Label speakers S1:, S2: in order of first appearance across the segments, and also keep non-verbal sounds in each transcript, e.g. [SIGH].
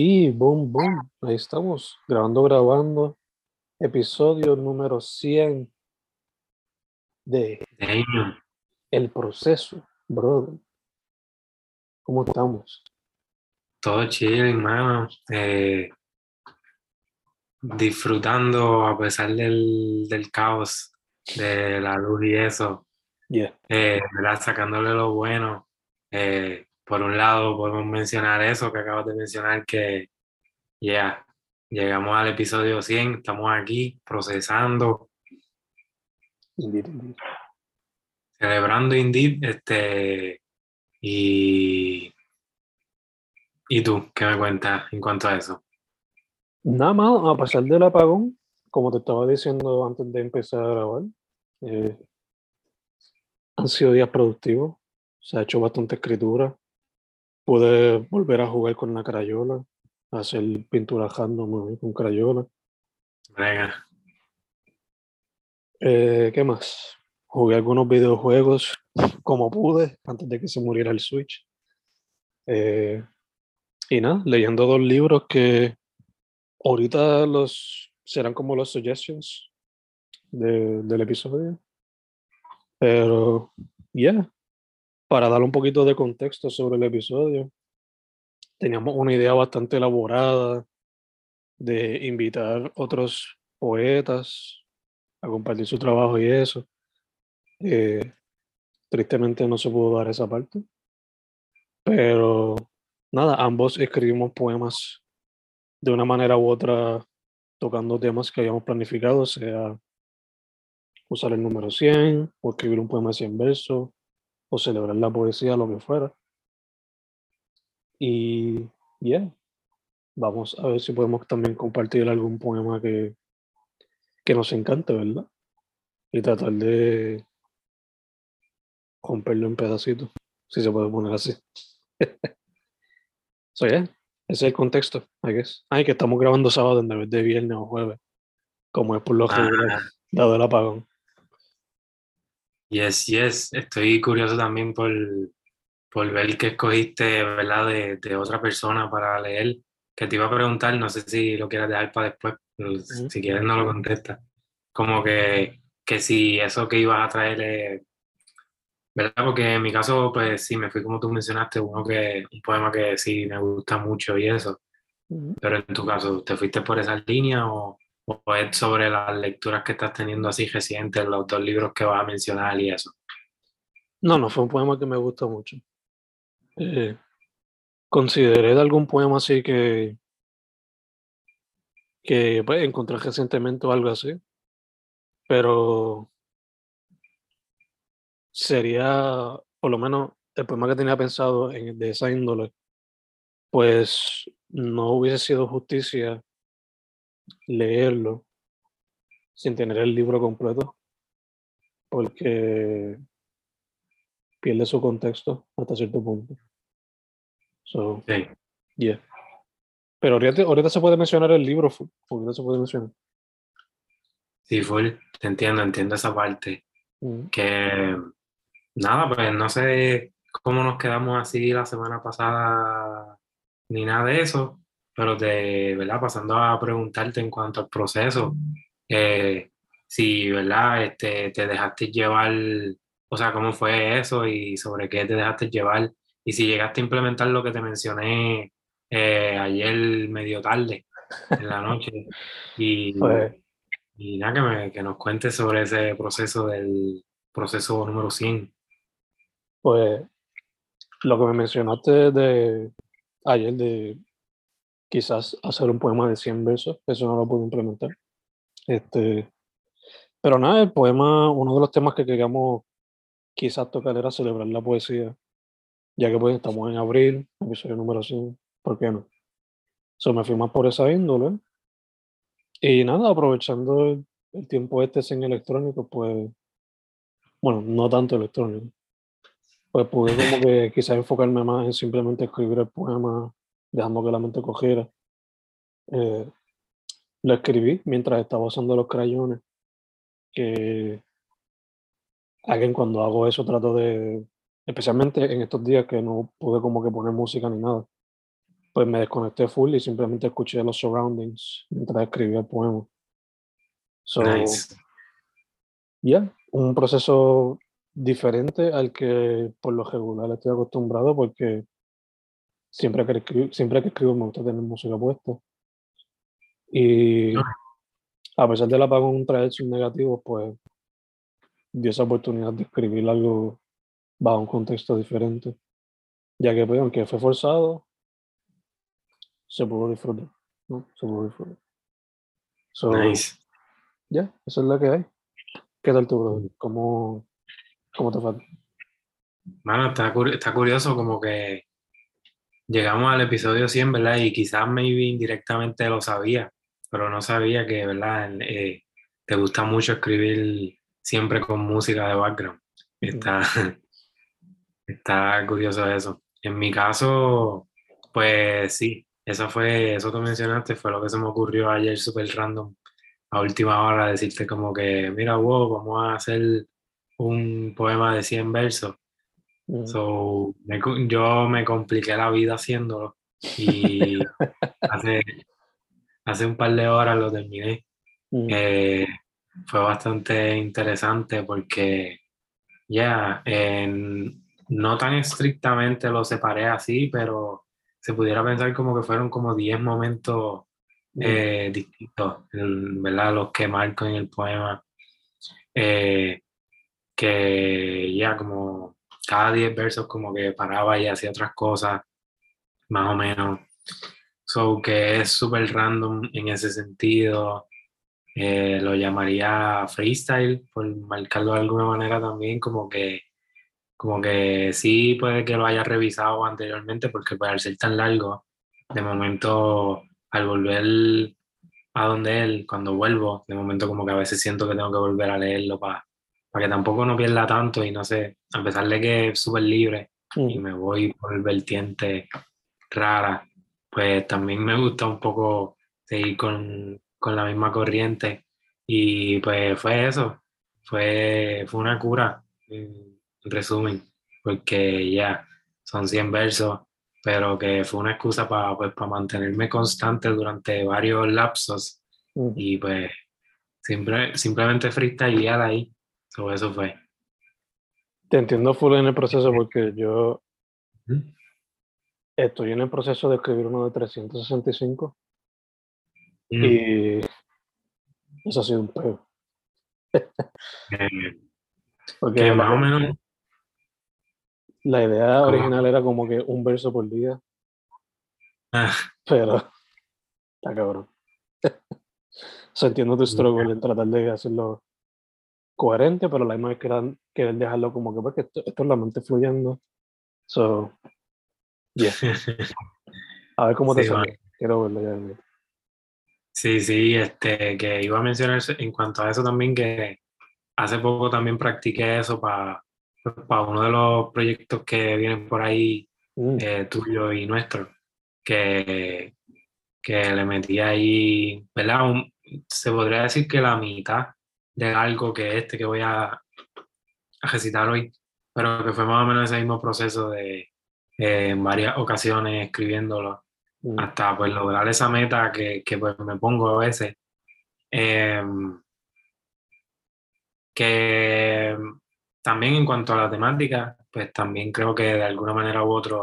S1: Y boom, boom, ahí estamos, grabando, grabando, episodio número 100 de
S2: Damn.
S1: El Proceso, brother. ¿Cómo estamos?
S2: Todo chill, hermano. Eh, disfrutando a pesar del, del caos, de la luz y eso.
S1: Yeah.
S2: Eh, ¿verdad? Sacándole lo bueno. Eh, por un lado, podemos mencionar eso que acabas de mencionar, que ya llegamos al episodio 100, estamos aquí procesando,
S1: Indeed, indeed.
S2: celebrando Indeed, este, y, ¿y tú qué me cuentas en cuanto a eso?
S1: Nada más, a pesar del apagón, como te estaba diciendo antes de empezar a grabar, eh, han sido días productivos, se ha hecho bastante escritura, pude volver a jugar con la crayola, hacer pintura random con crayola.
S2: Venga,
S1: Eh, ¿qué más? Jugué algunos videojuegos como pude antes de que se muriera el Switch. Eh, y nada, leyendo dos libros que ahorita los serán como los suggestions de- del episodio. Pero, yeah, para dar un poquito de contexto sobre el episodio, teníamos una idea bastante elaborada de invitar otros poetas a compartir su trabajo y eso. Eh, tristemente no se pudo dar esa parte. Pero nada, ambos escribimos poemas de una manera u otra, tocando temas que habíamos planificado, sea usar el número 100, o escribir un poema de 100 versos, o celebrar la poesía, lo que fuera. Y, yeah, vamos a ver si podemos también compartir algún poema que, que nos encante, ¿verdad? Y tratar de romperlo en pedacitos, si se puede poner así. [LAUGHS] so, yeah, ese es el contexto, I guess. Ay, que estamos grabando sábado en vez de viernes o jueves, como es por lo
S2: Ah.
S1: regular, dado el apagón.
S2: Yes, yes, estoy curioso también por, por ver qué escogiste, ¿verdad? De, de otra persona para leer, que te iba a preguntar, no sé si lo quieres dejar para después, pero
S1: Ujú.
S2: si quieres no lo contestas. Como que, que si eso que ibas a traer es, ¿verdad? Porque en mi caso, pues sí, me fui como tú mencionaste, uno que, un poema que sí me gusta mucho y eso,
S1: Ujú.
S2: pero en tu caso, ¿te fuiste por esa línea o, o es sobre las lecturas que estás teniendo así recientes, los dos libros que vas a mencionar y eso?
S1: No, no, fue un poema que me gusta mucho. Eh, consideré de algún poema así que, que pues, encontré recientemente o algo así, pero sería, por lo menos, el poema que tenía pensado en, de esa índole, pues no hubiese sido justicia leerlo sin tener el libro completo, porque pierde su contexto hasta cierto punto. So,
S2: Sí.
S1: yeah. Pero ahorita, ahorita se puede mencionar el libro, ahorita se puede mencionar.
S2: Sí, full, te entiendo, entiendo esa parte.
S1: Mm.
S2: Que nada, pues no sé cómo nos quedamos así la semana pasada ni nada de eso, pero de verdad, pasando a preguntarte en cuanto al proceso, eh, si, ¿verdad? Este, te dejaste llevar, o sea, cómo fue eso y sobre qué te dejaste llevar, y si llegaste a implementar lo que te mencioné eh, ayer medio tarde, en la noche, y, [LAUGHS]
S1: Pues,
S2: y nada, que, me- que nos cuentes sobre ese proceso del proceso número 100.
S1: pues lo que me mencionaste de ayer de quizás hacer un poema de 100 versos, eso no lo puedo implementar. Este, pero nada, el poema, uno de los temas que queríamos quizás tocar era celebrar la poesía, ya que pues estamos en abril, episodio número 100, ¿por qué no? So, me fui más por esa índole. Y nada, aprovechando el, el tiempo este sin electrónico, pues, bueno, no tanto electrónico, pues pude como que quizás enfocarme más en simplemente escribir el poema, dejando que la mente cogiera. Eh, lo escribí mientras estaba usando los crayones, que alguien cuando hago eso trato de, especialmente en estos días que no pude como que poner música ni nada, pues me desconecté full y simplemente escuché los surroundings mientras escribía el poema. So,
S2: Nice.
S1: yeah, un proceso diferente al que por lo regular estoy acostumbrado porque siempre que escribo, siempre que escribo me gusta tener música puesta. Y a pesar del apagón traer sus negativos, pues dio esa oportunidad de escribir algo bajo un contexto diferente. Ya que, pues, aunque fue forzado, se pudo disfrutar, ¿no? Se pudo disfrutar. So,
S2: Nice.
S1: ya, eso es lo que hay. ¿Qué tal tú, brother? ¿Cómo, cómo te falta?
S2: Mano, está, está curioso como que llegamos al episodio 100, ¿verdad? Y quizás maybe indirectamente lo sabía, pero no sabía que, ¿verdad? Eh, te gusta mucho escribir siempre con música de background. Está, [LAUGHS] está curioso eso. En mi caso, pues sí, eso fue, eso que mencionaste fue lo que se me ocurrió ayer súper random, a última hora, decirte como que, mira, wow, vamos a hacer un poema de 100 versos.
S1: Mm,
S2: So, me yo me compliqué la vida haciéndolo y [LAUGHS] hace, hace un par de horas lo terminé.
S1: mm,
S2: Eh, fue bastante interesante porque ya en- no tan estrictamente lo separé así, pero se pudiera pensar como que fueron como 10 momentos
S1: mm,
S2: eh, distintos, ¿verdad? Los que marco en el poema. Eh, que ya como cada 10 versos como que paraba y hacía otras cosas, más o menos. So que es súper random en ese sentido. Eh, lo llamaría freestyle, por marcarlo de alguna manera también, como que, como que sí puede que lo haya revisado anteriormente, porque pues, al ser tan largo, de momento al volver a donde él, cuando vuelvo, de momento como que a veces siento que tengo que volver a leerlo para para que tampoco no pierda tanto y no sé, a pesar de que es súper libre y
S1: mm,
S2: me voy por vertiente rara, pues también me gusta un poco seguir con, con la misma corriente y pues fue eso, fue, fue una cura, en resumen, porque ya son 100 versos, pero que fue una excusa para pues, para mantenerme constante durante varios lapsos
S1: mm.
S2: y pues simple, simplemente freestylear ahí. So, eso fue.
S1: Te entiendo full en el proceso porque yo estoy en el proceso de escribir uno de 365
S2: Mm,
S1: y eso ha sido un peo.
S2: eh,
S1: Porque
S2: que
S1: la,
S2: más o menos,
S1: la idea
S2: ¿Cómo?
S1: original era como que un verso por día,
S2: ah,
S1: pero está cabrón. [LAUGHS] O sea, entiendo tu struggle en tratar de hacerlo coherente, pero la misma vez querer, querer dejarlo como que porque esto, esto es la mente fluyendo. So, yeah. A ver cómo [LAUGHS] te
S2: Sí,
S1: sale. Quiero verlo ya. ya.
S2: sí, sí, este, que iba a mencionar en cuanto a eso también, que hace poco también practiqué eso para para uno de los proyectos que vienen por ahí,
S1: Mm,
S2: eh, tuyo y nuestro, que, que le metí ahí, ¿verdad? Un- se podría decir que la mitad de algo que este que voy a, a recitar hoy, pero que fue más o menos ese mismo proceso de eh, en varias ocasiones escribiéndolo
S1: mm,
S2: hasta pues lograr esa meta que, que pues me pongo a veces. Em, que también en cuanto a la temática, pues también creo que de alguna manera u otra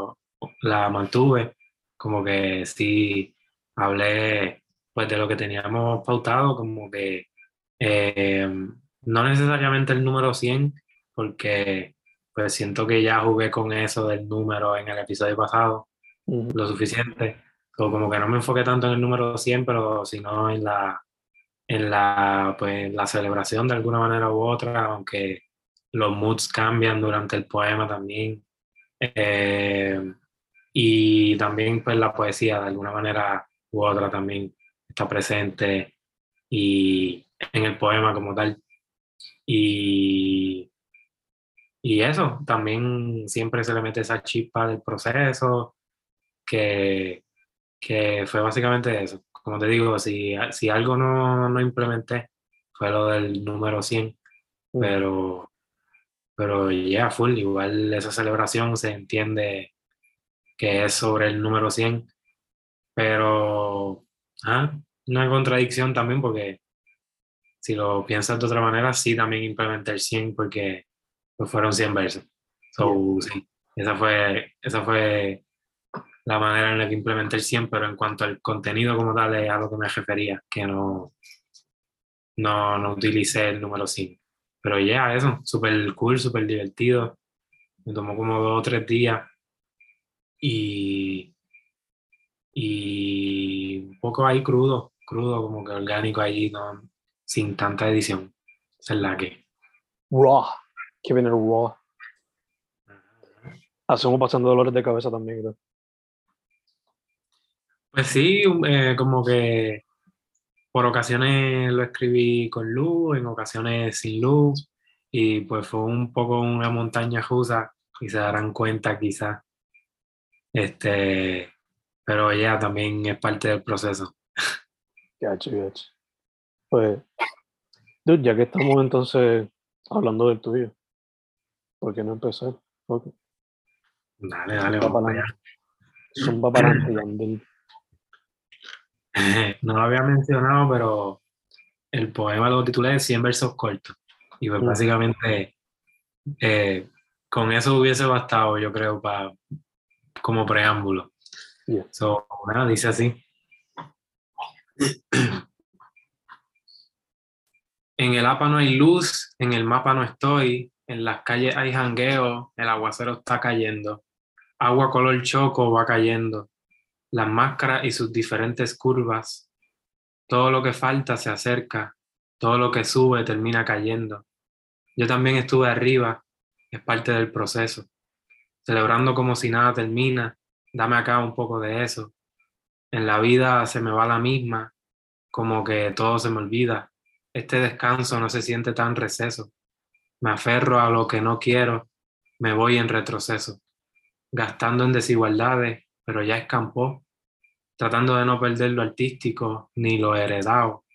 S2: la mantuve, como que sí hablé pues de lo que teníamos pautado, como que em, no necesariamente el número 100, porque pues siento que ya jugué con eso del número en el episodio pasado lo suficiente. O como que no me enfoqué tanto en el número 100, pero sino en la, en la, pues, la celebración de alguna manera u otra, aunque los moods cambian durante el poema también. Eh, y también pues la poesía de alguna manera u otra también está presente y en el poema como tal. Y, y eso, también siempre se le mete esa chispa del proceso, que, que fue básicamente eso. Como te digo, si, si algo no, no implementé, fue lo del número 100,
S1: mm.
S2: pero, pero ya, full, igual esa celebración se entiende que es sobre el número 100 Pero, ah, una contradicción también porque si lo piensas de otra manera, sí también implementé el 100 porque pues, fueron 100 versos. So, sí, esa fue, esa fue la manera en la que implementé el 100, pero en cuanto al contenido como tal es a lo que me refería, que no, no, no utilicé el número 100. Pero ya, eso, súper cool, súper divertido. Me tomó como dos o tres días y, y un poco ahí crudo, crudo, como que orgánico ahí, no, sin tanta edición. Esa es la que.
S1: Raw, que viene el raw. Hacemos pasando dolores de cabeza también. ¿no?
S2: Pues sí, eh, como que por ocasiones lo escribí con luz, en ocasiones sin luz, y pues fue un poco una montaña rusa, y se darán cuenta quizás. Este, pero ya también es parte del proceso.
S1: Gacho, gacho. Pues, dude, ya que estamos entonces hablando del tuyo, ¿por qué no empezar? Okay.
S2: Dale, dale, vamos allá.
S1: Son para [LAUGHS] adelante,
S2: no lo había mencionado, pero el poema lo titulé 100 versos cortos. Y pues básicamente eh, con eso hubiese bastado, yo creo, para como preámbulo. So, nada, dice así. [CLEARS THROAT] En el APA no hay luz, en el mapa no estoy, en las calles hay jangueo, el aguacero está cayendo, agua color choco va cayendo, las máscaras y sus diferentes curvas. Todo lo que falta se acerca, todo lo que sube termina cayendo. Yo también estuve arriba, es parte del proceso, celebrando como si nada termina, dame acá un poco de eso. En la vida se me va la misma, como que todo se me olvida. Este descanso no se siente tan receso. Me aferro a lo que no quiero, me voy en retroceso, gastando en desigualdades, pero ya escampó tratando de no perder lo artístico ni lo heredado,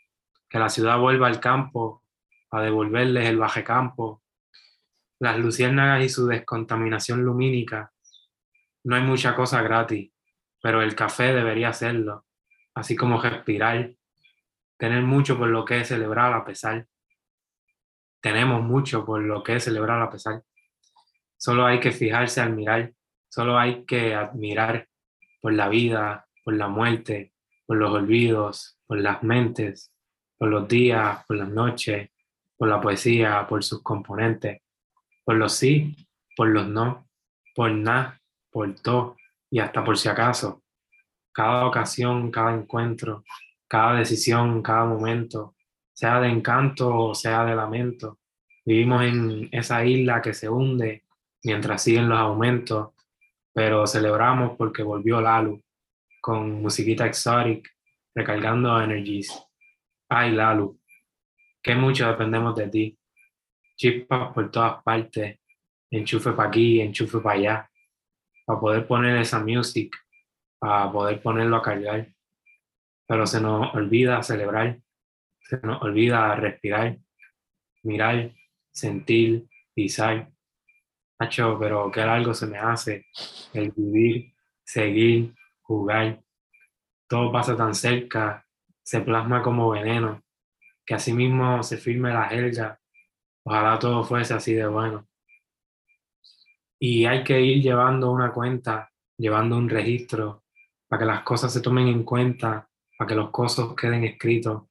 S2: que la ciudad vuelva al campo a devolverles el baje campo, las luciérnagas y su descontaminación lumínica. No hay mucha cosa gratis, pero el café debería hacerlo, así como respirar, tener mucho por lo que es celebrar a pesar. Tenemos mucho por lo que es celebrar a pesar. Solo hay que fijarse al mirar, solo hay que admirar por la vida, por la muerte, por los olvidos, por las mentes, por los días, por las noches, por la poesía, por sus componentes, por los sí, por los no, por nada, por todo y hasta por si acaso. Cada ocasión, cada encuentro, cada decisión, cada momento, sea de encanto o sea de lamento, vivimos en esa isla que se hunde mientras siguen los aumentos, pero celebramos porque volvió la luz con musiquita exotic, recargando energies. Ay, Lalu, que mucho dependemos de ti. Chispas por todas partes, enchufe para aquí, enchufe para allá, para poder poner esa music, para poder ponerlo a cargar. Pero se nos olvida celebrar, se nos olvida respirar, mirar, sentir, pisar. Hacho, pero qué algo se me hace el vivir, seguir, jugar. Todo pasa tan cerca, se plasma como veneno, que así mismo se firme la jerga. Ojalá todo fuese así de bueno. Y hay que ir llevando una cuenta, llevando un registro, para que las cosas se tomen en cuenta, para que los cosas queden escritos.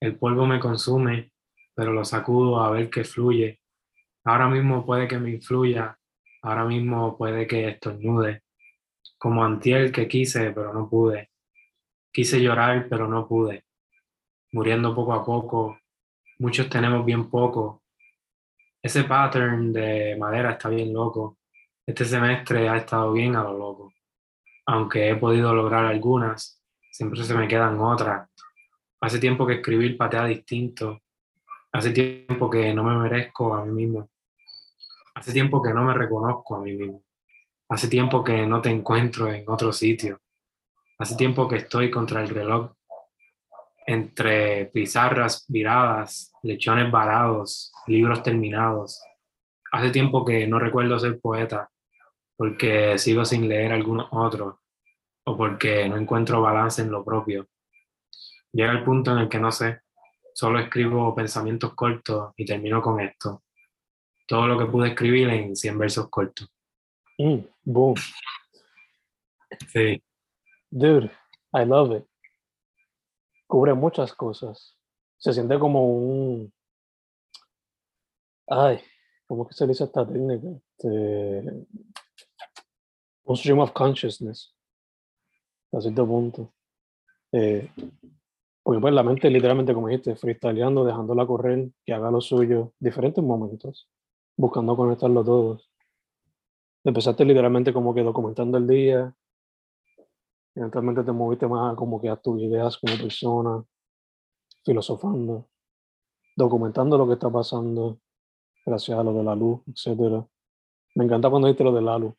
S2: El polvo me consume, pero lo sacudo a ver qué fluye. Ahora mismo puede que me influya, ahora mismo puede que estornude, como antiel que quise, pero no pude. Quise llorar, pero no pude. Muriendo poco a poco. Muchos tenemos bien poco. Ese pattern de madera está bien loco. Este semestre ha estado bien a lo loco. Aunque he podido lograr algunas, siempre se me quedan otras. Hace tiempo que escribir patea distinto. Hace tiempo que no me merezco a mí mismo. Hace tiempo que no me reconozco a mí mismo. Hace tiempo que no te encuentro en otro sitio. Hace tiempo que estoy contra el reloj. Entre pizarras viradas, lechones varados, libros terminados. Hace tiempo que no recuerdo ser poeta, porque sigo sin leer algunos otros. O porque no encuentro balance en lo propio. Llega el punto en el que no sé, solo escribo pensamientos cortos y termino con esto. Todo lo que pude escribir en 100 versos cortos.
S1: Mm, boom.
S2: Sí.
S1: Dude, I love it. Cubre muchas cosas. Se siente como un. Ay, ¿cómo que se dice esta técnica? Este, un stream of consciousness. A cierto punto. Eh, porque pues la mente literalmente, como dijiste, freestyleando, dejándola correr, que haga lo suyo, diferentes momentos, buscando conectarlo todos. Empezaste literalmente como que documentando el día, eventualmente te moviste más como que a tus ideas como persona, filosofando, documentando lo que está pasando, gracias a lo de la luz, etc. Me encanta cuando dijiste lo de la luz.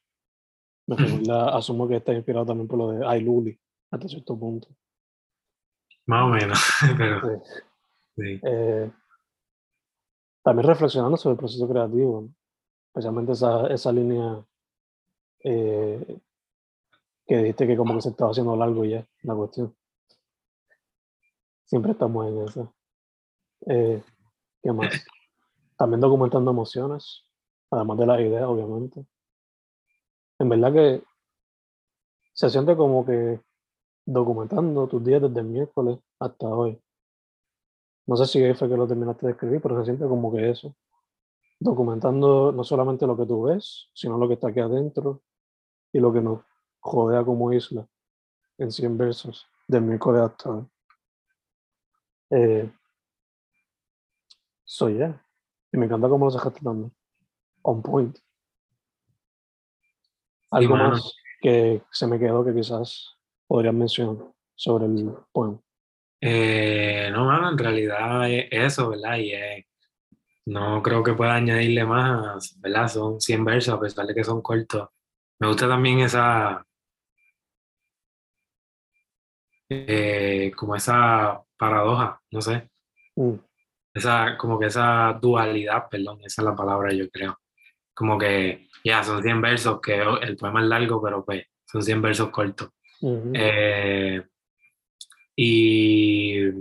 S1: Me recuerda, asumo que está inspirado también por lo de Ay Luli, hasta cierto punto.
S2: Más o menos, [LAUGHS] pero
S1: Sí.
S2: sí.
S1: Eh, también reflexionando sobre el proceso creativo, ¿no? especialmente esa, esa línea eh, que dijiste que como que se estaba haciendo largo ya, la cuestión. Siempre estamos en eso. Eh, ¿Qué más? [LAUGHS] También documentando emociones, además de las ideas, obviamente. En verdad que se siente como que documentando tus días desde el miércoles hasta hoy. No sé si ahí fue que lo terminaste de escribir, pero se siente como que eso. Documentando no solamente lo que tú ves, sino lo que está aquí adentro y lo que nos rodea como isla en 100 versos del miércoles hasta hoy. Eh, so yeah. Y me encanta cómo lo sacaste también. On point. Algo más que se me quedó que quizás podrías mencionar sobre el poema.
S2: Eh, no, mano, en realidad es eso, ¿verdad? Y eh, no creo que pueda añadirle más, ¿verdad? Son 100 versos, a pesar de que son cortos. Me gusta también esa, eh, como esa paradoja, no sé,
S1: Mm,
S2: esa, como que esa dualidad, perdón, esa es la palabra, yo creo. Como que, ya, son 100 versos, que el poema es largo, pero pues son 100 versos cortos. Eh, y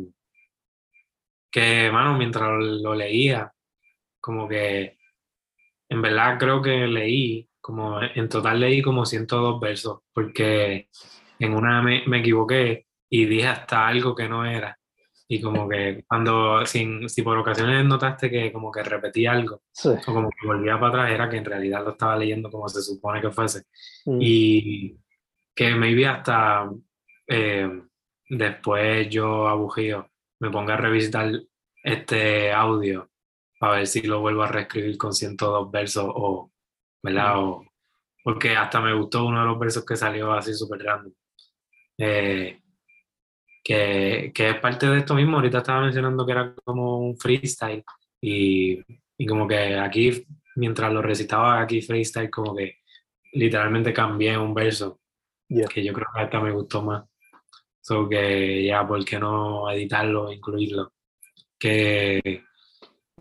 S2: que, mano, mientras lo, lo leía, como que en verdad creo que leí, como en total leí como 102 versos, porque en una me, me equivoqué y dije hasta algo que no era. Y como que cuando, sin, si por ocasiones notaste que como que repetí algo,
S1: Sí.
S2: o como que volvía para atrás, era que en realidad lo estaba leyendo como se supone que fuese
S1: mm,
S2: y que maybe hasta eh, después yo abujío me ponga a revisitar este audio para ver si lo vuelvo a reescribir con 102 versos o, ¿verdad? O- porque hasta me gustó uno de los versos que salió así súper random. Eh, que, que es parte de esto mismo, ahorita estaba mencionando que era como un freestyle y, y como que aquí, mientras lo recitaba aquí freestyle, como que literalmente cambié un verso
S1: yeah.
S2: que yo creo que hasta me gustó más. So que ya, ¿por qué no editarlo, incluirlo? Que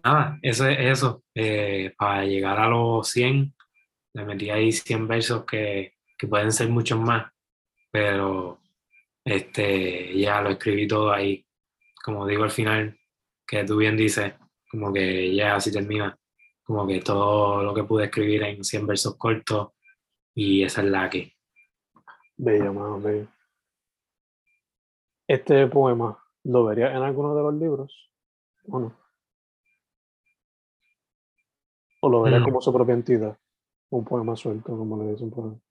S2: nada, eso es eso. Eh, para llegar a los 100, le metí ahí 100 versos que, que pueden ser muchos más, pero este, ya lo escribí todo ahí. Como digo al final, que tú bien dices, como que ya así termina, como que todo lo que pude escribir en 100 versos cortos y esa es la que.
S1: Bello, mano, bello. Este poema, ¿lo verías en alguno de los libros? ¿O no? ¿O lo verías
S2: Mm.
S1: como su propia entidad? Un poema suelto, como le dicen por ahí.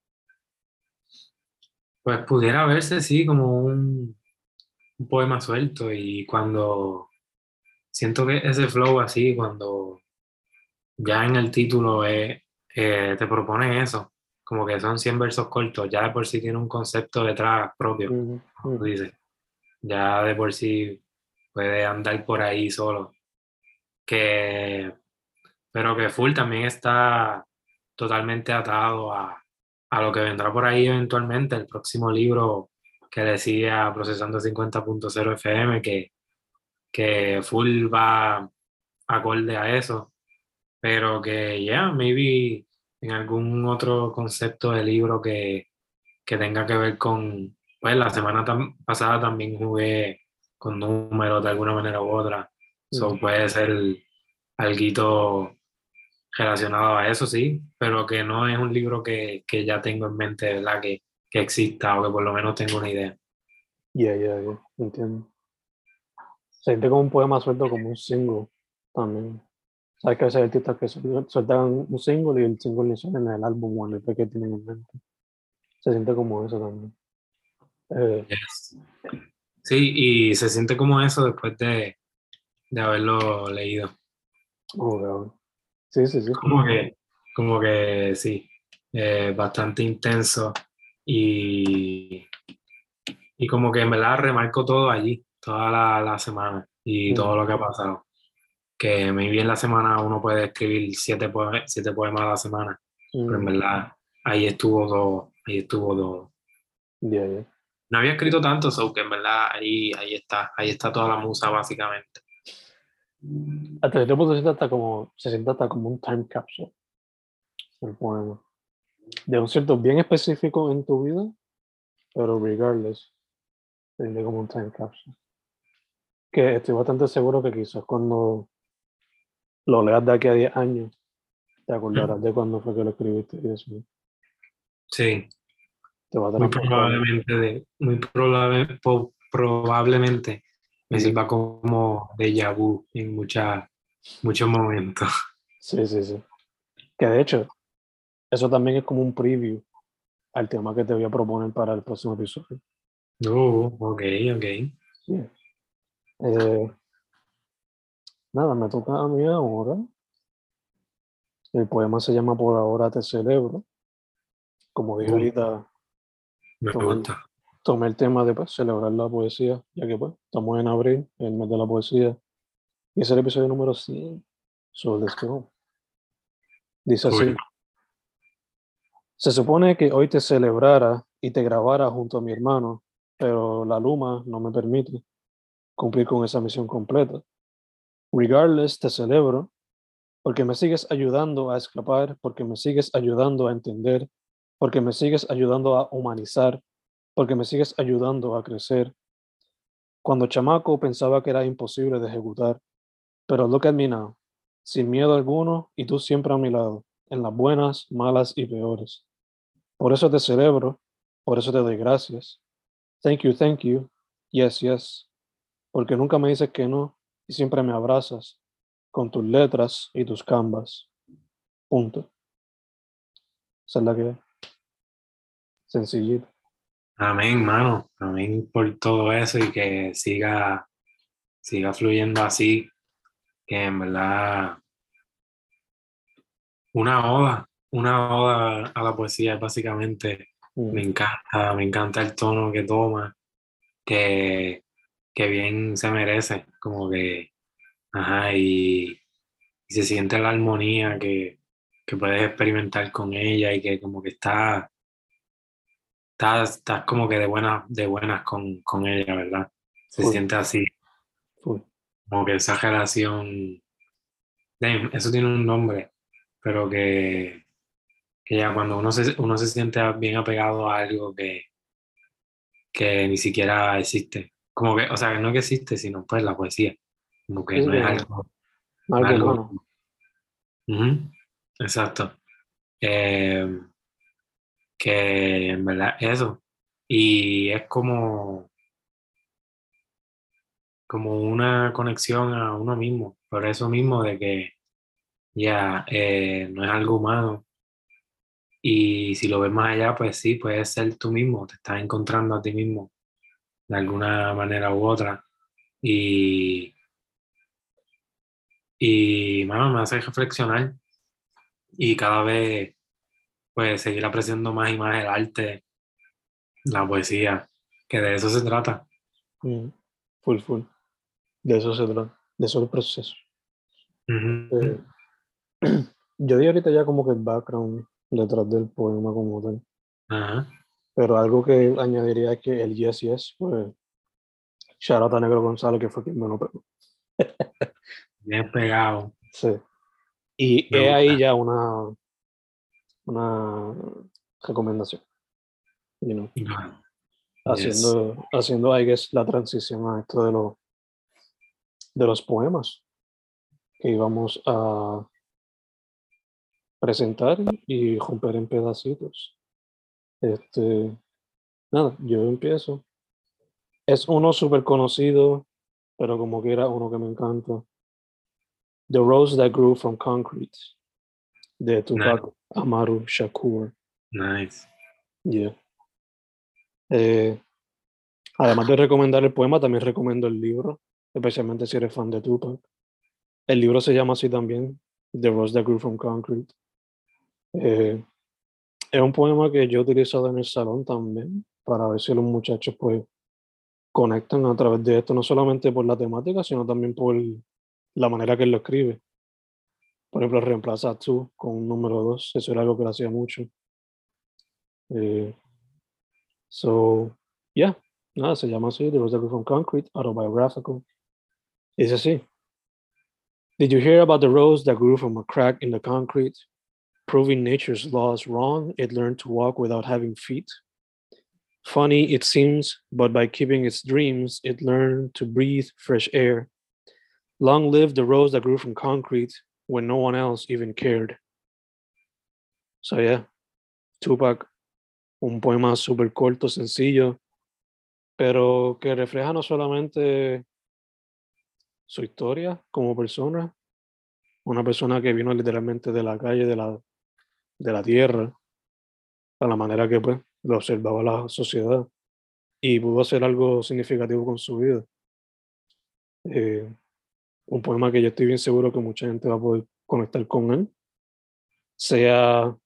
S2: Pues pudiera verse, sí, como un, un poema suelto y cuando siento que ese flow así, cuando ya en el título es, eh, te propone eso, como que son 100 versos cortos, ya de por sí tiene un concepto detrás propio,
S1: Ujú,
S2: como tú
S1: ujú.
S2: dices, ya de por sí puede andar por ahí solo, que, pero que Full también está totalmente atado a, a lo que vendrá por ahí eventualmente, el próximo libro que decía Procesando 50.0 FM, que, que Full va acorde a eso, pero que ya, maybe en algún otro concepto de libro que, que tenga que ver con, pues la semana pasada también jugué con números de alguna manera u otra. Eso puede ser algo relacionado a eso, sí, pero que no es un libro que, que ya tengo en mente, ¿verdad? Que, que exista o que por lo menos tengo una idea.
S1: Ya, ya, ya, entiendo. Se siente como un poema suelto como un single también. Sabes que a veces artistas que sueltan un single y el single le suena en el álbum o en el que tienen en mente. Se siente como eso también.
S2: Eh, sí, y se siente como eso después de, de haberlo leído.
S1: Oh, sí, sí, sí.
S2: Como que, como que sí, eh, bastante intenso y, y como que en verdad remarco todo allí, toda la, la semana y todo lo que ha pasado. Que muy bien la semana uno puede escribir siete, siete poemas a la semana, pero en verdad ahí estuvo todo, ahí estuvo todo. No había escrito tanto, so que en verdad ahí, ahí está, ahí está toda la musa básicamente.
S1: Cierto punto se siente como, se hasta como un time capsule el poema. De un cierto bien específico en tu vida, pero regardless, se siente como un time capsule. Que estoy bastante seguro que quizás cuando lo leas de aquí a 10 años, te acordarás de cuándo fue que lo escribiste y eso.
S2: Sí, muy probablemente, muy probable, probablemente me sirva como de vu en mucha, muchos momentos. [LAUGHS]
S1: Sí, sí, sí. Que de hecho, eso también es como un preview al tema que te voy a proponer para el próximo episodio.
S2: Oh, ok, ok.
S1: Eh, nada, me toca a mí ahora. El poema se llama Por ahora te celebro. Como dije ahorita,
S2: me gusta.
S1: Tomé el tema de pues, celebrar la poesía, ya que pues, estamos en abril, el mes de la poesía, y es el episodio número 100. So, let's Dice así. Se supone que hoy te celebrara y te grabara junto a mi hermano, pero la luma no me permite cumplir con esa misión completa. Regardless, te celebro porque me sigues ayudando a escapar, porque me sigues ayudando a entender porque me sigues ayudando a humanizar, porque me sigues ayudando a crecer. Cuando chamaco pensaba que era imposible de ejecutar, pero lo que at me now, sin miedo alguno y tú siempre a mi lado, en las buenas, malas y peores. Por eso te celebro, por eso te doy gracias. Thank you, thank you. Yes, yes. Porque nunca me dices que no y siempre me abrazas con tus letras y tus canvas. Punto. Esa es la que Sencillito.
S2: Amén, mano. Amén por todo eso y que siga, siga fluyendo así. Que en verdad una oda, una oda a la poesía básicamente. Mm. Me encanta, me encanta el tono que toma, que, que bien se merece, como que, ajá, y, se siente la armonía que, que puedes experimentar con ella y que como que está estás, como que de buenas, de buenas con, con ella, ¿verdad? Se siente así. Como que esa relación, eso tiene un nombre, pero que, que ya cuando uno se, uno se siente bien apegado a algo que, que ni siquiera existe. Como que, o sea, que no que existe, sino pues la poesía. Como que no es algo. Algo, Exacto. Eh, que en verdad eso. Y es como, como una conexión a uno mismo, por eso mismo de que ya eh, no es algo humano. Y si lo ves más allá, pues sí, puedes ser tú mismo, te estás encontrando a ti mismo de alguna manera u otra. Y, y me hace reflexionar. Y cada vez pues seguir apreciando más y más el arte, la poesía, que de eso se trata.
S1: Mm, full, full. De eso se trata, de eso el proceso. Eh, [CLEARS THROAT] yo di ahorita ya como que el background detrás del poema como tal. Pero algo que añadiría es que el yes, yes, pues, shout Negro González, que fue quien me lo pegó. [LAUGHS]
S2: Bien pegado.
S1: Sí. Y he ahí ya una, una recomendación. you know, haciendo, haciendo, I guess, la transición a esto de los, de los poemas que íbamos a presentar y romper en pedacitos. Este, nada, yo empiezo. Es uno súper conocido, pero como que era uno que me encanta. The Rose That Grew from Concrete, de Tupac Amaru Shakur.
S2: Nice.
S1: Yeah. Eh, además de recomendar el poema, también recomiendo el libro, especialmente si eres fan de Tupac. El libro se llama así también, The Rose That Grew from Concrete. Eh, es un poema que yo he utilizado en el salón también, para ver si los muchachos pues conectan a través de esto, no solamente por la temática, sino también por la manera que él lo escribe. Por ejemplo, reemplaza tú con un número dos, eso era algo que le hacía mucho. Eh, so, yeah, nada, se llama así, The Grew from Concrete, autobiographical. Dice así. Did you hear about the rose that grew from a crack in the concrete? Proving nature's laws wrong, it learned to walk without having feet. Funny it seems, but by keeping its dreams, it learned to breathe fresh air. Long live the rose that grew from concrete when no one else even cared. So, yeah, Tupac, un poema súper corto, sencillo, pero que refleja no solamente su historia como persona, una persona que vino literalmente de la calle, de la, de la tierra, a la manera que pues, lo observaba la sociedad y pudo hacer algo significativo con su vida. Eh, un poema que yo estoy bien seguro que mucha gente va a poder conectar con él, sea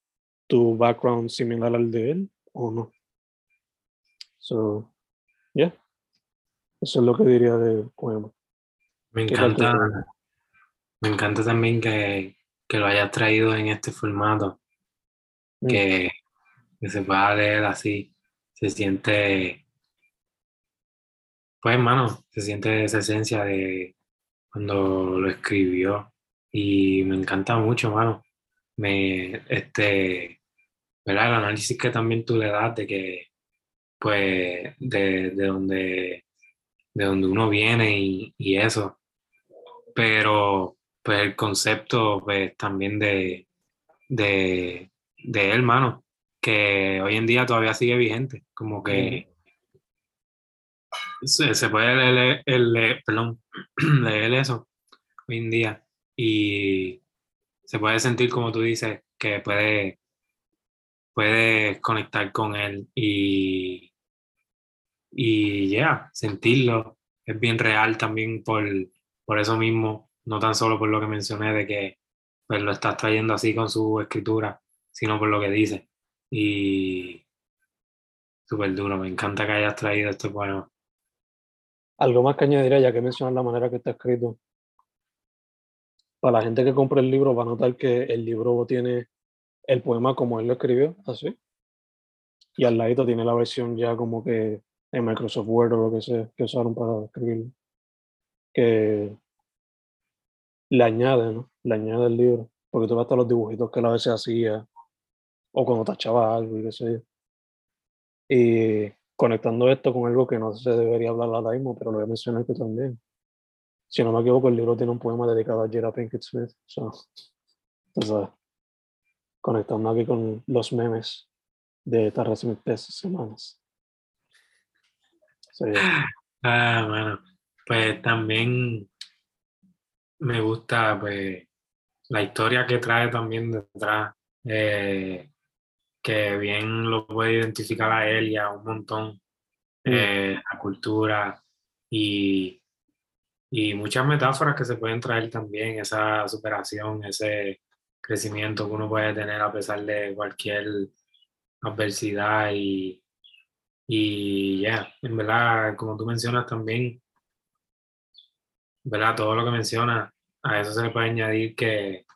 S1: tu background similar al de él o no. So, yeah, eso es lo que diría del poema.
S2: Me encanta, me encanta también que, que, lo hayas traído en este formato, mm. que, que se pueda leer así, se siente, pues hermano, se siente esa esencia de cuando lo escribió y me encanta mucho, hermano. Me, este, ¿verdad? El análisis que también tú le das de que, pues, de, de donde, de donde uno viene y, y eso. Pero, pues, el concepto, pues, también de, de, de él, hermano que hoy en día todavía sigue vigente, como que se, puede leer, el, perdón, [CLEARS THROAT] leer eso hoy en día y se puede sentir como tú dices que puede puedes conectar con él y y ya sentirlo es bien real también por, por eso mismo no tan solo por lo que mencioné de que pues lo estás trayendo así con su escritura sino por lo que dice y súper duro. Me encanta que hayas traído este poema.
S1: Algo más que añadir, ya que mencionas la manera que está escrito. Para la gente que compra el libro va a notar que el libro tiene el poema como él lo escribió, así. Y al ladito tiene la versión ya como que en Microsoft Word o lo que sea que usaron para escribirlo. Que le añade, ¿no? Le añade el libro. Porque tú vas a los dibujitos que él a veces hacía o cuando tachaba algo y qué sé yo. Y conectando esto con algo que no se debería hablar ahora mismo, pero lo voy a mencionar que también. Si no me equivoco, el libro tiene un poema dedicado a Jada Pinkett Smith. So, conectando aquí con los memes de estas recientes semanas.
S2: Ah, bueno, pues también me gusta pues la historia que trae también detrás. Eh, que bien lo puede identificar a él y a un montón, mm. eh, la cultura y, y muchas metáforas que se pueden traer también, esa superación, ese crecimiento que uno puede tener a pesar de cualquier adversidad y, y ya, en verdad, como tú mencionas también, ¿verdad? Todo lo que mencionas, a eso se le puede añadir que,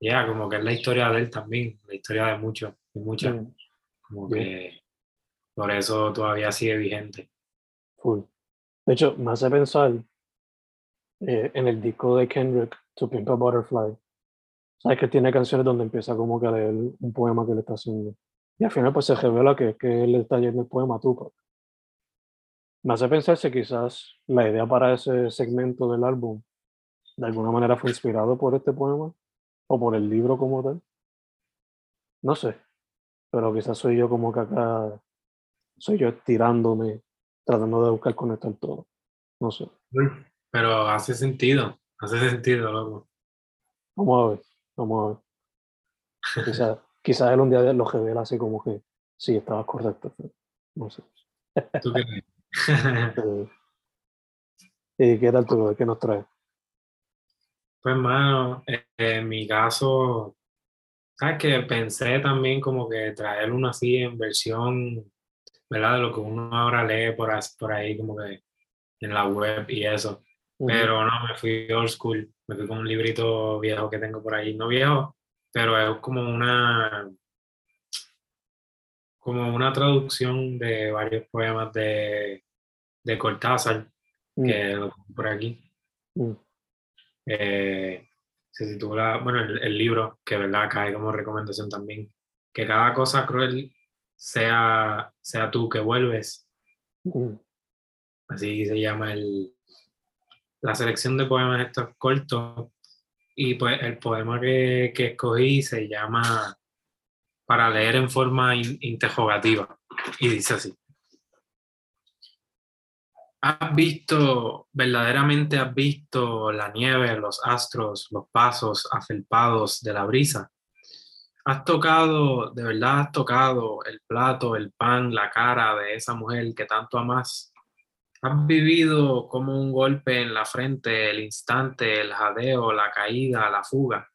S2: ya, como que es la historia de él también, la historia de muchos muchas. Mm. Como que por eso todavía sigue vigente.
S1: De hecho, me hace pensar eh, en el disco de Kendrick, To Pimp a Butterfly. Sabes que tiene canciones donde empieza como que a leer un poema que le está haciendo. Y al final pues se revela que, que él está leyendo el poema a Tupac. Me hace pensar si quizás la idea para ese segmento del álbum de alguna manera fue inspirado por este poema o por el libro como tal. No sé, pero quizás soy yo como que acá, soy yo estirándome, tratando de buscar conectar todo. No sé.
S2: Pero hace sentido, hace sentido, loco.
S1: Vamos a ver, vamos a ver. Quizás, [LAUGHS] quizás él un día lo revela así como que sí, estaba correcto. no sé.
S2: ¿Tú crees? [LAUGHS]
S1: ¿Y qué tal tú? ¿Qué nos trae?
S2: Pues, mano, eh, en mi caso, sabes que pensé también como que traer uno así en versión, ¿verdad? De lo que uno ahora lee por, por ahí, como que en la web y eso. Pero no, me fui old school, me fui con un librito viejo que tengo por ahí, no viejo, pero es como una, como una traducción de varios poemas de, de Cortázar, mm. que lo por aquí. Mm. Eh, se titula, bueno, el, libro, que verdad cae como recomendación también, que cada cosa cruel sea, sea tú que vuelves. Así se llama el, la selección de poemas estos cortos. Y pues el poema que, que escogí se llama para leer en forma interrogativa. Y dice así. ¿Has visto, verdaderamente has visto la nieve, los astros, los pasos afelpados de la brisa? ¿Has tocado, de verdad has tocado el plato, el pan, la cara de esa mujer que tanto amas? ¿Has vivido como un golpe en la frente, el instante, el jadeo, la caída, la fuga?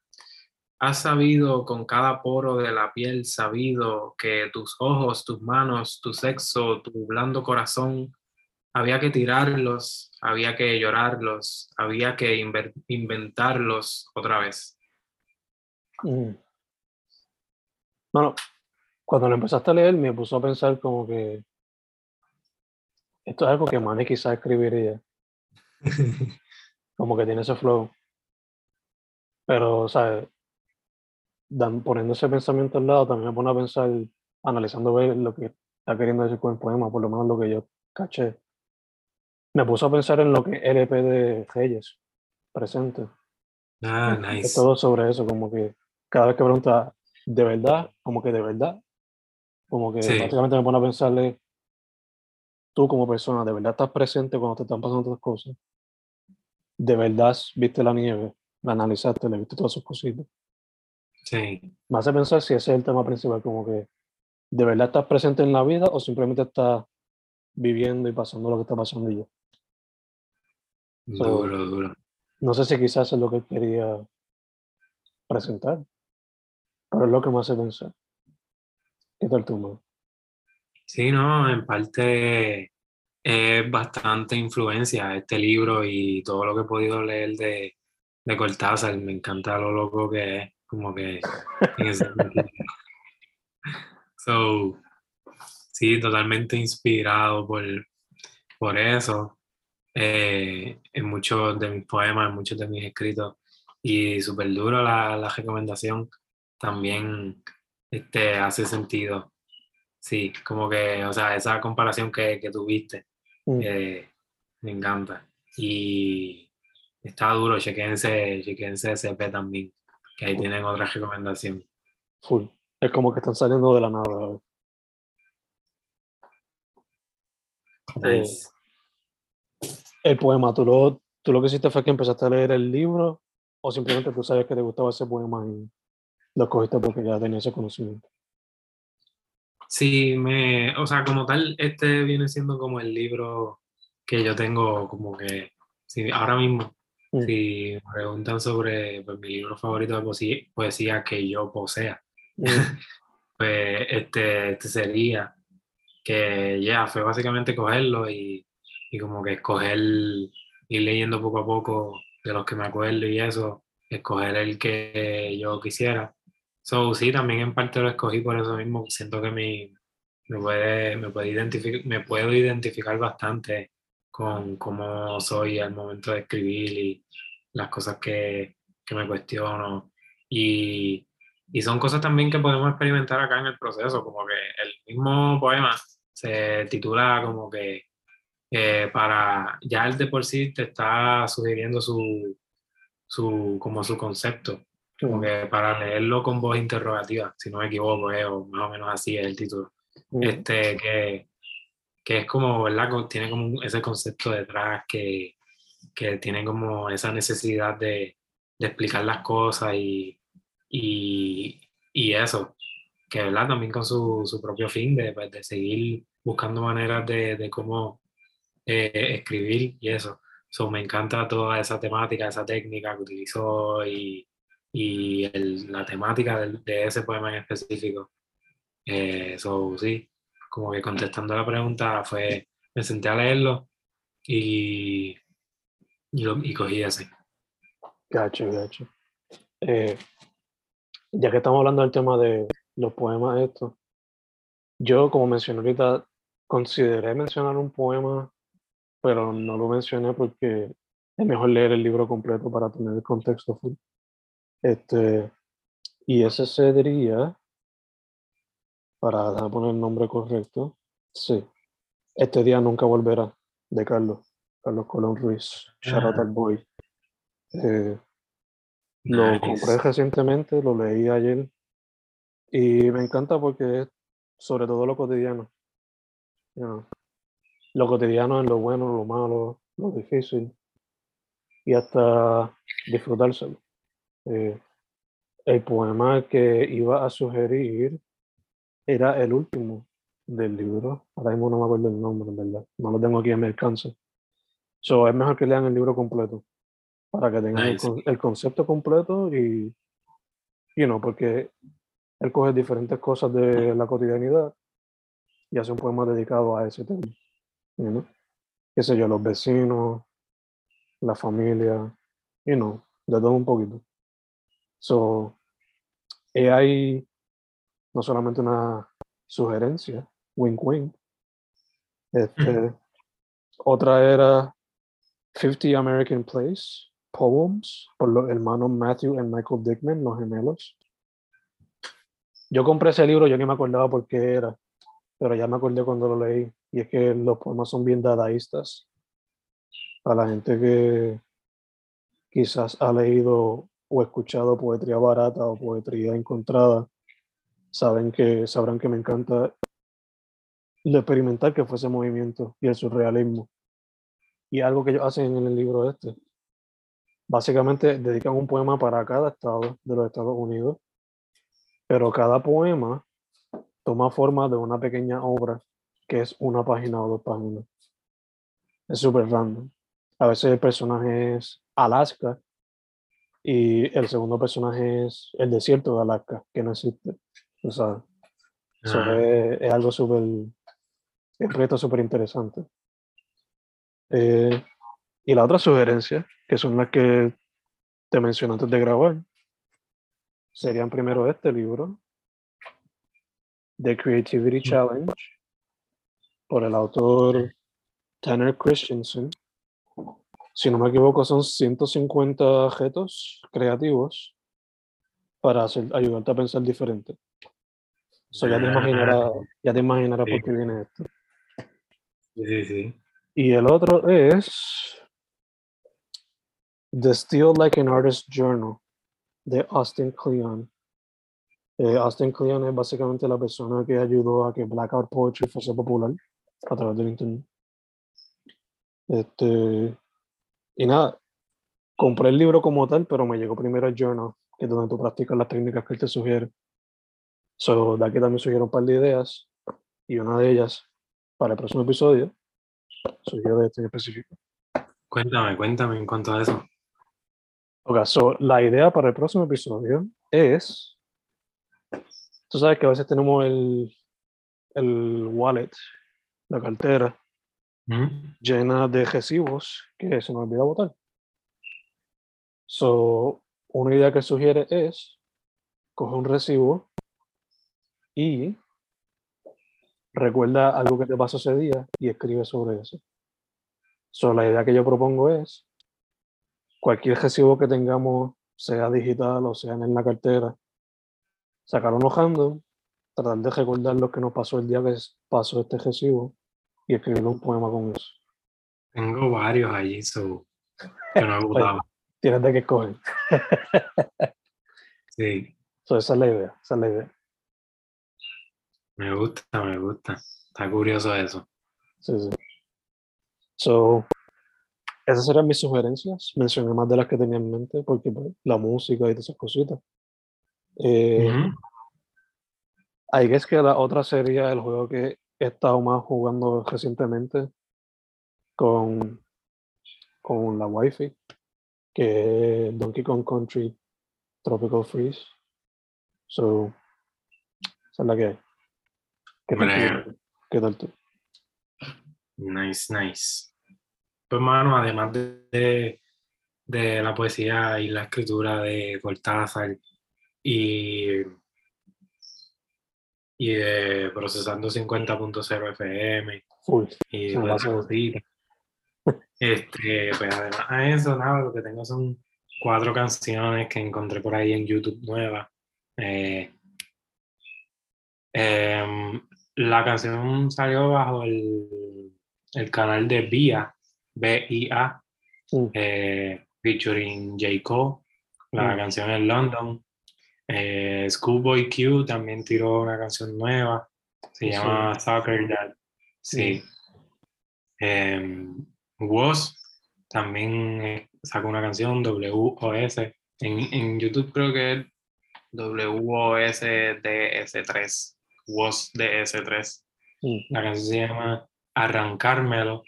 S2: Has sabido con cada poro de la piel, sabido que tus ojos, tus manos, tu sexo, tu blando corazón, había que tirarlos, había que llorarlos, había que inventarlos otra vez.
S1: Mm. Bueno, cuando lo empezaste a leer me puso a pensar como que esto es algo que Manny quizás escribiría. [LAUGHS] como que tiene ese flow. Pero, ¿sabes? poniendo ese pensamiento al lado, también me pone a pensar, analizando ver lo que está queriendo decir con el poema, por lo menos lo que yo caché. Me puso a pensar en lo que LP de Reyes presente.
S2: Ah, nice.
S1: Es todo sobre eso, como que cada vez que pregunta, ¿de verdad? Como que de verdad. Como que básicamente me pone a pensarle, tú como persona, ¿de verdad estás presente cuando te están pasando otras cosas? ¿De verdad viste la nieve? La analizaste, le viste todas sus cositas.
S2: Sí.
S1: Me hace pensar si ese es el tema principal, como que de verdad estás presente en la vida o simplemente estás viviendo y pasando lo que está pasando y.
S2: Duro, duro.
S1: No sé si quizás es lo que quería presentar, pero es lo que me hace pensar. ¿Qué tal tú, man?
S2: Sí, no, en parte es bastante influencia este libro y todo lo que he podido leer de, de Cortázar. Me encanta lo loco que es como que [LAUGHS] so, sí, totalmente inspirado por, por eso, eh, en muchos de mis poemas, en muchos de mis escritos, y súper duro la, la, recomendación, también este, hace sentido. Sí, como que, o sea, esa comparación que, que tuviste, mm. eh, me encanta. Y está duro, chequense, chequense SP también que ahí tienen otra recomendación.
S1: Full. Es como que están saliendo de la nada.
S2: Nice.
S1: Eh, el poema, ¿tú lo, ¿tú lo que hiciste fue que empezaste a leer el libro o simplemente tú sabes que te gustaba ese poema y lo cogiste porque ya tenías ese conocimiento?
S2: Sí, me, o sea, como tal, este viene siendo como el libro que yo tengo como que, sí, ahora mismo Mm. Si me preguntan sobre pues, mi libro favorito de poesía, que yo posea, mm. [LAUGHS] pues este, este, sería que ya fue básicamente cogerlo y, y, como que escoger, ir leyendo poco a poco de los que me acuerdo y eso, escoger el que yo quisiera. So, sí, también en parte lo escogí por eso mismo, siento que me, me, puede, me, puede identificar, me puedo identificar bastante con cómo soy al momento de escribir y las cosas que, que me cuestiono. Y y son cosas también que podemos experimentar acá en el proceso, como que el mismo poema se titula como que eh, para, ya el de por sí te está sugiriendo su, su, como su concepto, como que para leerlo con voz interrogativa, si no me equivoco, eh, o más o menos así es el título. Este, que, que es como, ¿verdad? Tiene como ese concepto detrás que, que tiene como esa necesidad de, de explicar las cosas y, y, y, eso, que ¿verdad? también con su, su propio fin de, pues, de, seguir buscando maneras de, de cómo eh, escribir y eso. So, me encanta toda esa temática, esa técnica que utilizó y, y el, la temática de, de, ese poema en específico. Eh, sí, como que contestando la pregunta fue, me senté a leerlo y, y, lo, y cogí ese.
S1: Gacho, gacho. Eh, ya que estamos hablando del tema de los poemas estos, yo como mencioné ahorita, consideré mencionar un poema, pero no lo mencioné porque es mejor leer el libro completo para tener el contexto full. Este, y ese sería para poner el nombre correcto, sí. Este día nunca volverá, de Carlos, Carlos Colón Ruiz, out al boy. Eh, lo compré recientemente, lo leí ayer y me encanta porque es sobre todo lo cotidiano. Lo cotidiano es lo bueno, lo malo, lo difícil y hasta disfrutárselo. Eh, el poema que iba a sugerir era el último del libro. Ahora mismo no me acuerdo el nombre, verdad. No lo tengo aquí en mi alcance. So, es mejor que lean el libro completo para que tengan el, concepto completo y, you know, porque él coge diferentes cosas de la cotidianidad y hace un poema dedicado a ese tema. You Qué sé yo, los vecinos, la familia, you know, de todo un poquito. So, hay no solamente una sugerencia, wink wink. Este, Otra era 50 American Place, Poems, por los hermanos Matthew y Michael Dickman, los gemelos. Yo compré ese libro, yo ni me acordaba por qué era, pero ya me acordé cuando lo leí. Y es que los poemas son bien dadaístas. A la gente que quizás ha leído o escuchado poetría barata o poetría encontrada, saben que, sabrán que me encanta lo experimental que fue ese movimiento y el surrealismo. Y algo que ellos hacen en el libro este. Básicamente dedican un poema para cada estado de los Estados Unidos, pero cada poema toma forma de una pequeña obra que es una página o dos páginas. Es súper random. A veces el personaje es Alaska y el segundo personaje es el desierto de Alaska, que no existe. O sea, es, algo súper, un proyecto súper interesante. Eh, y la otra sugerencia, que son las que te mencioné antes de grabar, serían primero este libro, The Creativity Challenge, por el autor Tanner Christensen. Si no me equivoco, son 150 objetos creativos para hacer, ayudarte a pensar diferente ya te imaginarás, ya te imaginarás por qué viene esto.
S2: Sí, sí.
S1: Y el otro es The Still Like an Artist Journal de Austin Kleon. Eh, Austin Kleon es básicamente la persona que ayudó a que Blackout Poetry fuese popular a través del internet. Este, y nada, compré el libro como tal, pero me llegó primero el journal, que es donde tú practicas las técnicas que él te sugiere. So, de aquí también surgieron un par de ideas y una de ellas para el próximo episodio surgió de este en específico.
S2: Cuéntame, cuéntame en cuanto a eso.
S1: Ok, so, la idea para el próximo episodio es, tú sabes que a veces tenemos el, el wallet, la cartera, llena de recibos que se nos olvida votar. So, una idea que sugiere es coger un recibo y recuerda algo que te pasó ese día y escribe sobre eso. So, la idea que yo propongo es cualquier recibo que tengamos, sea digital o sea en la cartera, sacar random, tratar de recordar lo que nos pasó el día que pasó este recibo y escribir un poema con eso.
S2: Tengo varios allí, so, [LAUGHS] que no he gustado.
S1: Tienes de que escoger. [LAUGHS]
S2: sí.
S1: So, esa es la idea, esa es la idea.
S2: Me gusta, me gusta. Está curioso eso.
S1: Sí, sí. So, esas eran mis sugerencias. Mencioné más de las que tenía en mente, porque pues, la música y todas esas cositas. Eh, Ahí es que la otra sería el juego que he estado más jugando recientemente con, con la Wi-Fi, que es Donkey Kong Country Tropical Freeze. So, esa es la que hay. ¿Qué tal, tú? ¿Qué tal tú?
S2: Nice, nice. Pues, mano, además de, de, la poesía y la escritura de Cortázar y, y de Procesando 50.0 FM y de este, pues además de eso, nada, lo que tengo son cuatro canciones que encontré por ahí en YouTube nuevas. Eh, em, la canción salió bajo el, el canal de Vía, B-I-A, mm. eh, featuring J. Cole. La mm. canción es London. Eh, Schoolboy Q también tiró una canción nueva. Se llama Soccer Dad. Sí. Eh, Woz también eh, sacó una canción, W-O-S. En, en YouTube creo que es W-O-S-D-S-3. Woz DS3. Mm. La canción se llama Arrancármelo.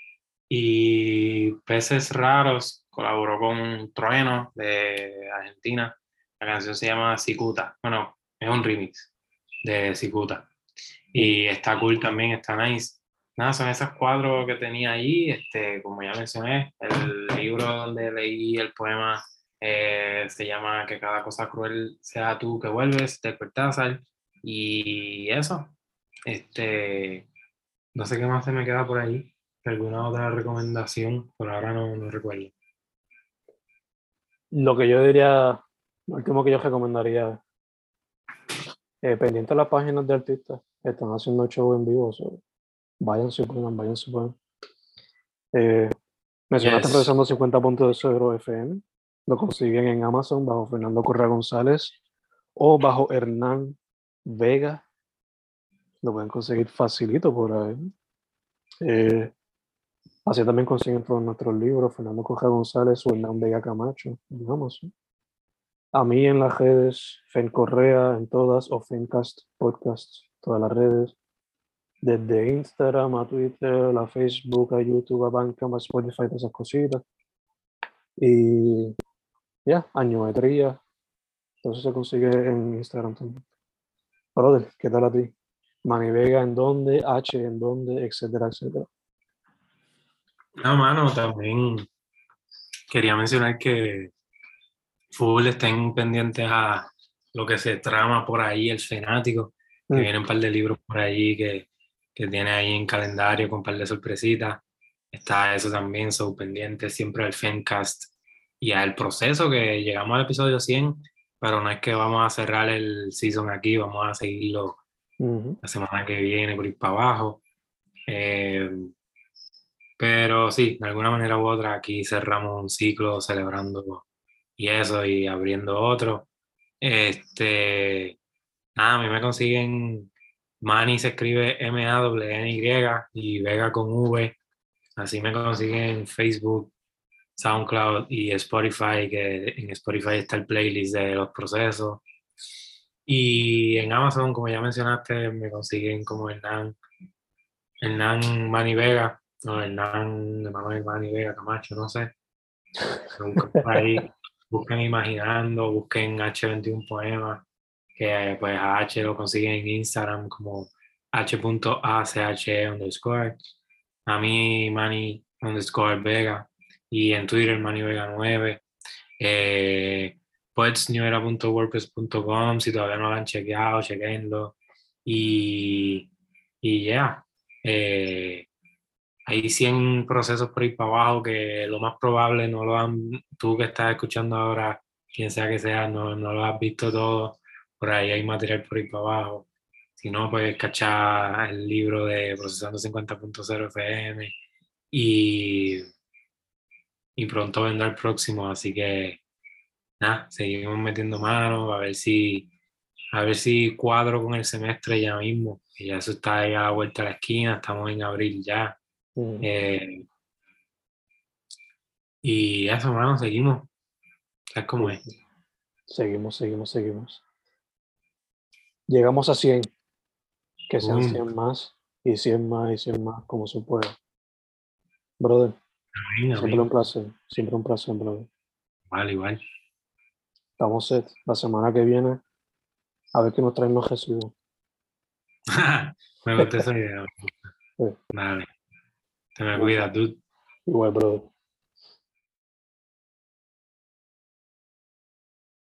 S2: Y Peces Raros colaboró con Trueno de Argentina. La canción se llama Cicuta. Bueno, es un remix de Cicuta. Y está cool también, está nice. Nada, son esas cuadros que tenía ahí. Este, como ya mencioné, el libro donde leí el poema eh, se llama Que cada cosa cruel sea tú que vuelves, de Cortázar. Y eso. Este, no sé qué más se me queda por ahí alguna otra recomendación, por ahora no, no recuerdo.
S1: Lo que yo diría, lo último que yo recomendaría, eh, pendiente de las páginas de artistas, están haciendo show en vivo, vayan si pueden, vayan si pueden. Eh, mencionaste yes. 50.0 FM, lo consiguen en Amazon bajo Fernando Correa González o bajo Hernán Vega, lo pueden conseguir facilito por ahí. Eh, Así también consiguen todos nuestros libros, Fernando Coja González o Hernán Vega Camacho, digamos. A mí en las redes, Fen Correa en todas, o Fencast Podcast, todas las redes. Desde Instagram a Twitter, a Facebook, a YouTube, a Bandcamp, a Spotify, todas esas cositas. Y ya, añometría. Todo eso se consigue en Instagram también. Brother, ¿qué tal a ti? Mani Vega en dónde, H en dónde, etcétera, etcétera.
S2: No, mano, también quería mencionar que full estén pendientes a lo que se trama por ahí, el fanático, que mm. viene un par de libros por ahí que, que tiene ahí en calendario con un par de sorpresitas. Está eso también, son pendientes siempre al Fencast y al proceso que llegamos al episodio 100, pero no es que vamos a cerrar el season aquí, vamos a seguirlo la semana que viene por ir para abajo. Eh, pero sí, de alguna manera u otra, aquí cerramos un ciclo celebrando y eso, y abriendo otro. Este, nada, a mí me consiguen, Manny se escribe M-A-W-N-Y y Vega con V. Así me consiguen Facebook, SoundCloud y Spotify, que en Spotify está el playlist de los procesos. Y en Amazon, como ya mencionaste, me consiguen como Hernán, Hernán Manny Vega no, Hernán, de Manuel Mani Vega Camacho, no sé. Busquen Imaginando, busquen H21 Poemas, que pues a H lo consiguen en Instagram como h.ache underscore. A mí, Mani underscore Vega. Y en Twitter, Mani Vega 9. Eh, poetsnewera.wordpress.com si todavía no lo han chequeado, chequenlo. Y, y ya. Eh, hay 100 procesos por ahí para abajo que lo más probable no lo han, tú que estás escuchando ahora, quien sea que sea, no, no lo has visto todo por ahí hay material por ahí para abajo. Si no, puedes cachar el libro de Procesando 50.0 FM y, y pronto vendrá el próximo, así que nada, seguimos metiendo manos a ver si a ver si cuadro con el semestre ya mismo, ya eso está ahí a la vuelta a la esquina, estamos en abril ya.
S1: Mm.
S2: Eh, y eso, hermano, seguimos. ¿Sabes cómo es?
S1: Seguimos, seguimos, seguimos. Llegamos a 100. Que sean
S2: Mm.
S1: 100 más y 100 más y 100 más como se pueda. Brother, siempre un placer. Siempre un placer, brother.
S2: Igual, igual.
S1: Estamos set. La semana que viene, a ver qué nos traen los Jesús. [LAUGHS]
S2: me gusta esa idea. [LAUGHS]
S1: Sí.
S2: Te me cuidas, dude.